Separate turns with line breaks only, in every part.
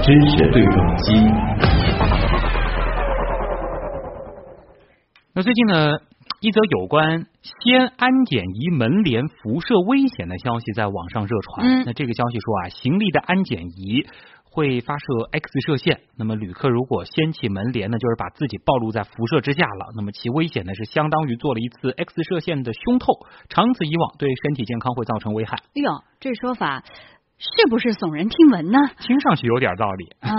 知识对撞机。
那最近呢，一则有关西安安检仪门帘辐射危险的消息在网上热传。
嗯
那这个消息说啊，行李的安检仪会发射 X 射线，那么旅客如果掀起门帘呢，就是把自己暴露在辐射之下了。那么其危险呢，是相当于做了一次 X 射线的胸透，长此以往对身体健康会造成危害。
哎呦，这说法是不是耸人听闻呢？
听上去有点道理。
啊，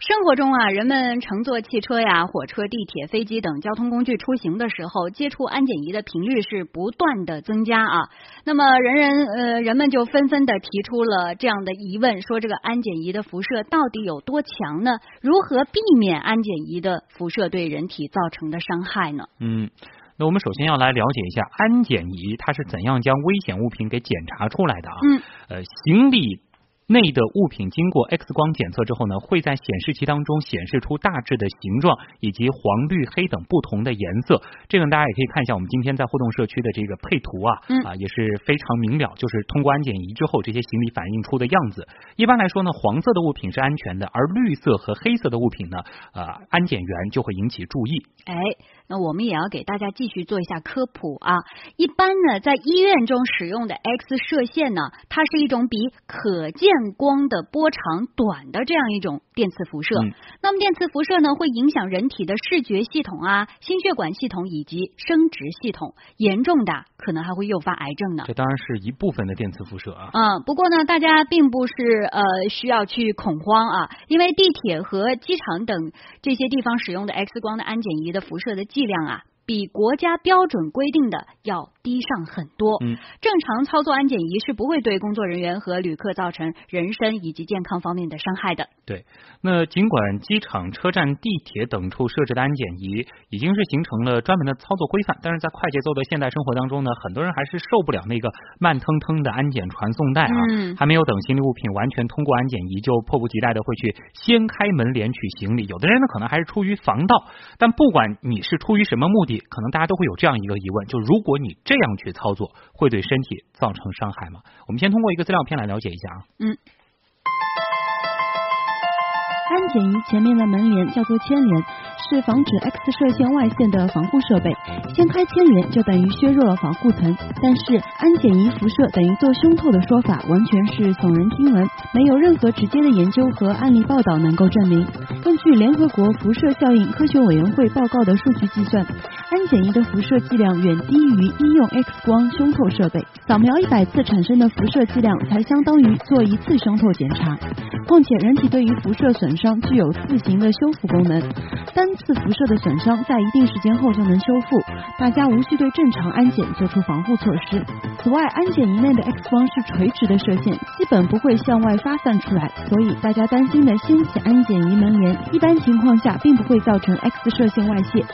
生活中啊，人们乘坐汽车呀、火车、地铁、飞机等交通工具出行的时候，接触安检仪的频率是不断的增加啊。那么人人呃，人们就纷纷的提出了这样的疑问，说这个安检仪的辐射到底有多强呢？如何避免安检仪的辐射对人体造成的伤害呢？
嗯，那我们首先要来了解一下安检仪它是怎样将危险物品给检查出来的啊？
嗯，
呃，行李。内的物品经过 X 光检测之后呢，会在显示器当中显示出大致的形状以及黄、绿、黑等不同的颜色。这个大家也可以看一下我们今天在互动社区的这个配图啊，
嗯
啊也是非常明了，就是通过安检仪之后这些行李反映出的样子。一般来说呢，黄色的物品是安全的，而绿色和黑色的物品呢，呃，安检员就会引起注意。
哎，那我们也要给大家继续做一下科普啊。一般呢，在医院中使用的 X 射线呢，它是一种比可见光的波长短的这样一种电磁辐射。
嗯
那么电磁辐射呢，会影响人体的视觉系统啊、心血管系统以及生殖系统，严重的可能还会诱发癌症呢。
这当然是一部分的电磁辐射啊。
嗯，不过呢，大家并不是呃需要去恐慌啊，因为地铁和机场等这些地方使用的 X 光的安检仪的辐射的剂量啊，比国家标准规定的要低上很多。
嗯，
正常操作安检仪是不会对工作人员和旅客造成人身以及健康方面的伤害的。
对。那尽管机场、车站、地铁等处设置的安检仪已经是形成了专门的操作规范，但是在快节奏的现代生活当中呢，很多人还是受不了那个慢腾腾的安检传送带啊。
嗯
还没有等行李物品完全通过安检仪，就迫不及待的会去掀开门帘取行李。有的人呢，可能还是出于防盗，但不管你是出于什么目的，可能大家都会有这样一个疑问：就如果你这样去操作，会对身体造成伤害吗？我们先通过一个资料片来了解一下啊。
嗯，
安检仪前面的门帘叫做牵帘，是防止 X 射线外线的防护设备。掀开牵帘就等于削弱了防护层。但是安检仪辐射等于做胸透的说法完全是耸人听闻，没有任何直接的研究和案例报道能够证明。根据联合国辐射效应科学委员会报告的数据计算，安检仪的辐射剂量远低于医用 X 光胸透设备。扫描一百次产生的辐射剂量才相当于做一次胸透检查。况且人体对于辐射损伤具有自行的修复功能，单次辐射的损伤在一定时间后就能修复，大家无需对正常安检做出防护措施。此外，安检仪内的 X 光是垂直的射线，基本不会向外发散出来，所以大家担心的掀起安检仪门帘，一般情况下并不会造成 X 射线外泄。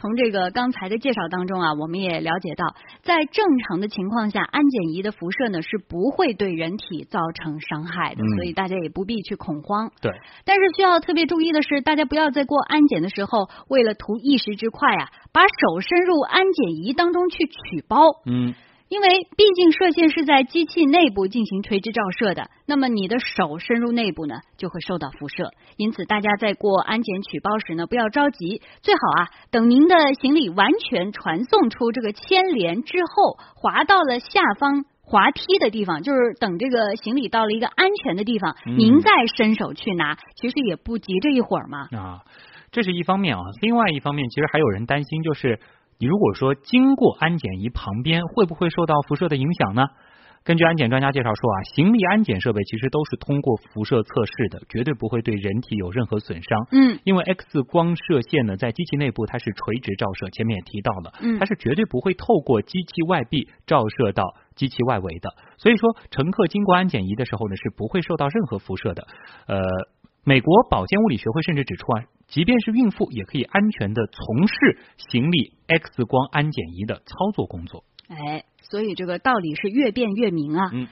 哎，从这个刚才的介绍当中啊，我们也了解到，在正常的情况下，安检仪的辐射呢是不会对人体造成伤害的，
嗯
所以大家也不必去恐慌。
对，
但是需要特别注意的是，大家不要在过安检的时候，为了图一时之快啊，把手伸入安检仪当中去取包。
嗯。
因为毕竟射线是在机器内部进行垂直照射的，那么你的手伸入内部呢，就会受到辐射。因此，大家在过安检取包时呢，不要着急，最好啊，等您的行李完全传送出这个牵连之后，滑到了下方滑梯的地方，就是等这个行李到了一个安全的地方，
嗯
您再伸手去拿，其实也不急这一会儿嘛。
啊，这是一方面啊，另外一方面，其实还有人担心，就是你如果说经过安检仪旁边，会不会受到辐射的影响呢？根据安检专家介绍说啊，行李安检设备其实都是通过辐射测试的，绝对不会对人体有任何损伤。
嗯
因为 X 光射线呢，在机器内部它是垂直照射，前面也提到了，
嗯
它是绝对不会透过机器外壁照射到机器外围的。所以说，乘客经过安检仪的时候呢，是不会受到任何辐射的。呃，美国保健物理学会甚至指出啊，即便是孕妇也可以安全的从事行李 X 光安检仪的操作工作。
哎，所以这个道理是越辩越明啊。
嗯。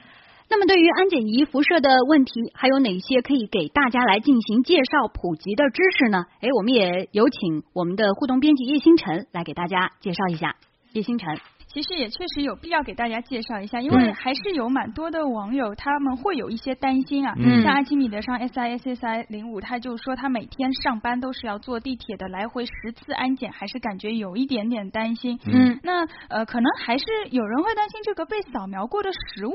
那么，对于安检仪辐射的问题，还有哪些可以给大家来进行介绍普及的知识呢？哎，我们也有请我们的互动编辑叶星辰来给大家介绍一下。叶星辰，
其实也确实有必要给大家介绍一下，因为
嗯
还是有蛮多的网友他们会有一些担心啊。
嗯
像阿基米德上 S I S S I 零五，他就说他每天上班都是要坐地铁的，来回十次安检，还是感觉有一点点担心。
嗯
那呃，可能还是有人会担心这个被扫描过的食物。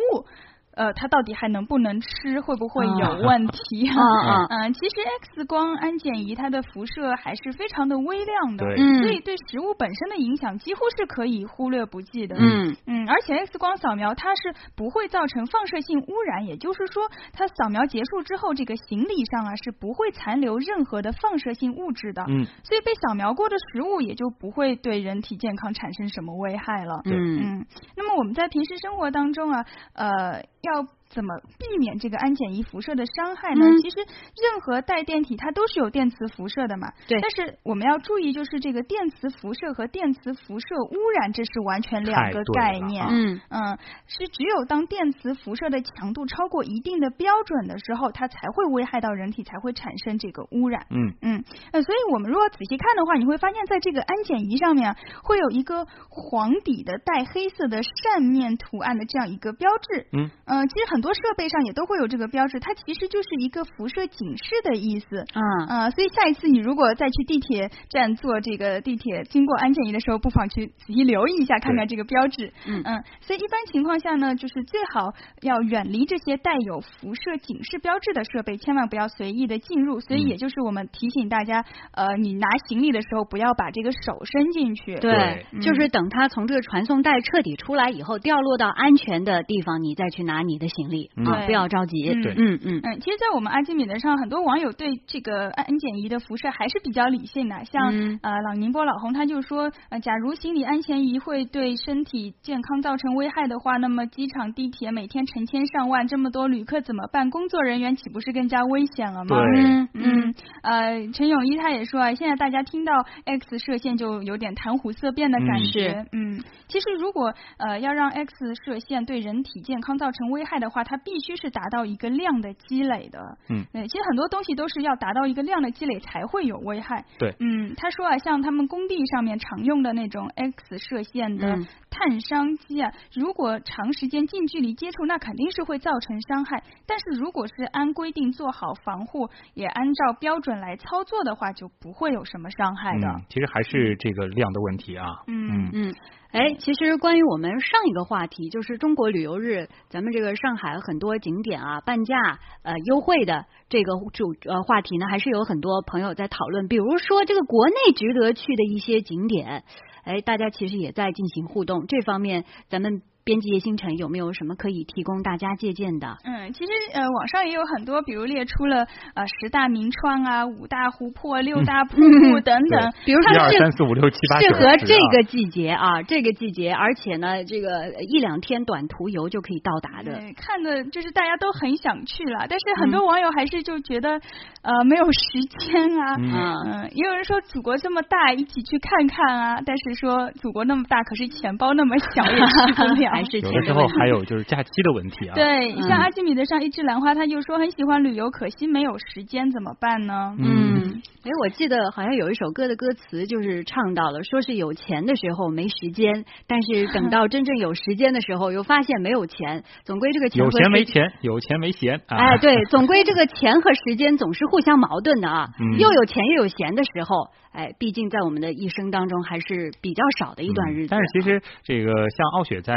呃，它到底还能不能吃？会不会有问题？
啊啊
嗯，其实 X 光安检仪它的辐射还是非常的微量的，
嗯
所以对食物本身的影响几乎是可以忽略不计的。
嗯
嗯，而且 X 光扫描它是不会造成放射性污染，也就是说，它扫描结束之后，这个行李上啊是不会残留任何的放射性物质的。
嗯，
所以被扫描过的食物也就不会对人体健康产生什么危害了。
嗯
嗯，那么我们在平时生活当中啊，呃，要怎么避免这个安检仪辐射的伤害呢？
嗯
其实任何带电体它都是有电磁辐射的嘛。
对
但是我们要注意，就是这个电磁辐射和电磁辐射污染，这是完全两个概念。
啊
嗯
嗯，是只有当电磁辐射的强度超过一定的标准的时候，它才会危害到人体，才会产生这个污染。
嗯
嗯，呃，所以我们如果仔细看的话，你会发现在这个安检仪上面啊会有一个黄底的带黑色的扇面图案的这样一个标志。
嗯，
呃，其实很多设备上也都会有这个标志，它其实就是一个辐射警示的意思。
啊
呃，所以下一次你如果再去地铁站坐这个地铁经过安检仪的时候，不妨去仔细留意一下，看看这个标志。
嗯嗯
所以一般情况下呢，就是最好要远离这些带有辐射警示标志的设备，千万不要随意的进入。所以
嗯
也就是我们提醒大家，呃，你拿行李的时候不要把这个手伸进去。
对，
嗯
就是等它从这个传送带彻底出来以后，掉落到安全的地方，你再去拿你的行李
嗯
啊，不要着急。
嗯
对
嗯嗯
嗯，其实，在我们阿基米德上，很多网友对这个安检仪的辐射还是比较理性的。像、
嗯
呃老宁波老洪他就说，呃，假如行李安全仪会对身体健康造成危害的话，那么机场、地铁每天成千上万，这么多旅客怎么办？工作人员岂不是更加危险了吗？
嗯
嗯，呃，陈永一他也说啊，现在大家听到 X 射线就有点谈虎色变的感
嗯
觉。嗯，其实如果呃要让 X 射线对人体健康造成危害的话，它必须是达到一个量的积累的。
嗯
对，其实很多东西都是要达到一个量的积累才会有危害。
对
嗯，他说啊，像他们工地上面常用的那种 X 射线的
嗯
探伤机啊，如果长时间近距离接触，那肯定是会造成伤害。但是如果是按规定做好防护，也按照标准来操作的话，就不会有什么伤害的。
嗯，其实还是这个量的问题啊。
嗯
嗯。哎，其实关于我们上一个话题，就是中国旅游日，咱们这个上海很多景点啊，半价呃优惠的这个主呃话题呢，还是有很多朋友在讨论。比如说这个国内值得去的一些景点，哎，大家其实也在进行互动。这方面，咱们编辑叶星辰有没有什么可以提供大家借鉴的？
嗯，其实呃，网上也有很多，比如列出了呃十大名创啊、五大湖泊、六大瀑布等等。
比如说
一二三四五六七八九
适合这个季节啊，这个季节，而且呢，这个一两天短途游就可以到达的。
对，看的就是大家都很想去了，但是很多网友还是就觉得、呃没有时间啊。
嗯
嗯，也有人说祖国这么大，一起去看看啊。但是说祖国那么大，可是钱包那么小，也去不了。
还是
有的时候还有就是假期的问题啊。
对，
嗯
像阿基米德上一枝兰花，他就说很喜欢旅游，可惜没有时间，怎么办呢？
嗯，哎，我记得好像有一首歌的歌词就是唱到了，说是有钱的时候没时间，但是等到真正有时间的时候，又发现没有钱。总归这个钱
有钱没钱，有钱没闲啊。
哎，对，总归这个钱和时间总是互相矛盾的啊。
嗯
又有钱又有闲的时候，哎，毕竟在我们的一生当中还是比较少的一段日子。
嗯但是其实这个像傲雪在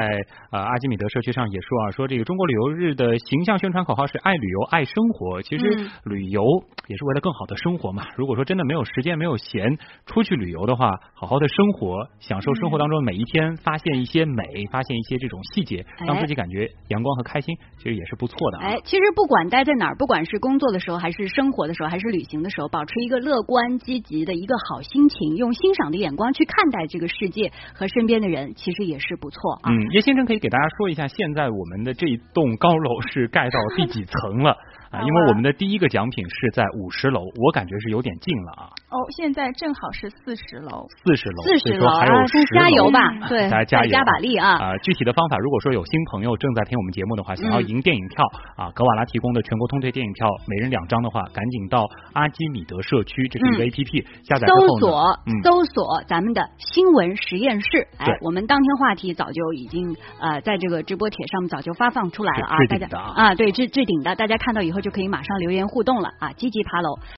呃阿基米德社区上也说啊，说这个中国旅游日的形象宣传口号是爱旅游爱生活。其实
嗯
旅游也是为了更好的生活嘛。如果说真的没有时间没有闲出去旅游的话，好好的生活，享受生活当中每一天，发现一些美，发现一些这种细节，让
哎
自己感觉阳光和开心，其实也是不错的啊。
哎，其实不管待在哪儿，不管是工作的时候，还是生活的时候，还是旅行的时候，保持一个乐观积极的一个好心情，用欣赏的眼光去看待这个世界和身边的人，其实也是不错啊。
嗯，叶可以给大家说一下，现在我们的这一栋高楼是盖到第几层了？啊，因为我们的第一个奖品是在五十楼，我感觉是有点近了啊。
哦，现在正好是四十楼，
四十楼，
四十楼
还有十
加油吧，对，
大家加油，
加把力啊！
啊，具体的方法，如果说有新朋友正在听我们节目的话，想要赢电影票啊，格瓦拉提供的全国通兑电影票，每人两张的话，赶紧到阿基米德社区，这是一个 A P P，下载
搜索搜索咱们的新闻实验室，哎，我们当天话题早就已经呃在这个直播帖上面早就发放出来了啊，大家啊，对置置顶的，大家看到以就可以马上留言互动了啊，积极爬楼。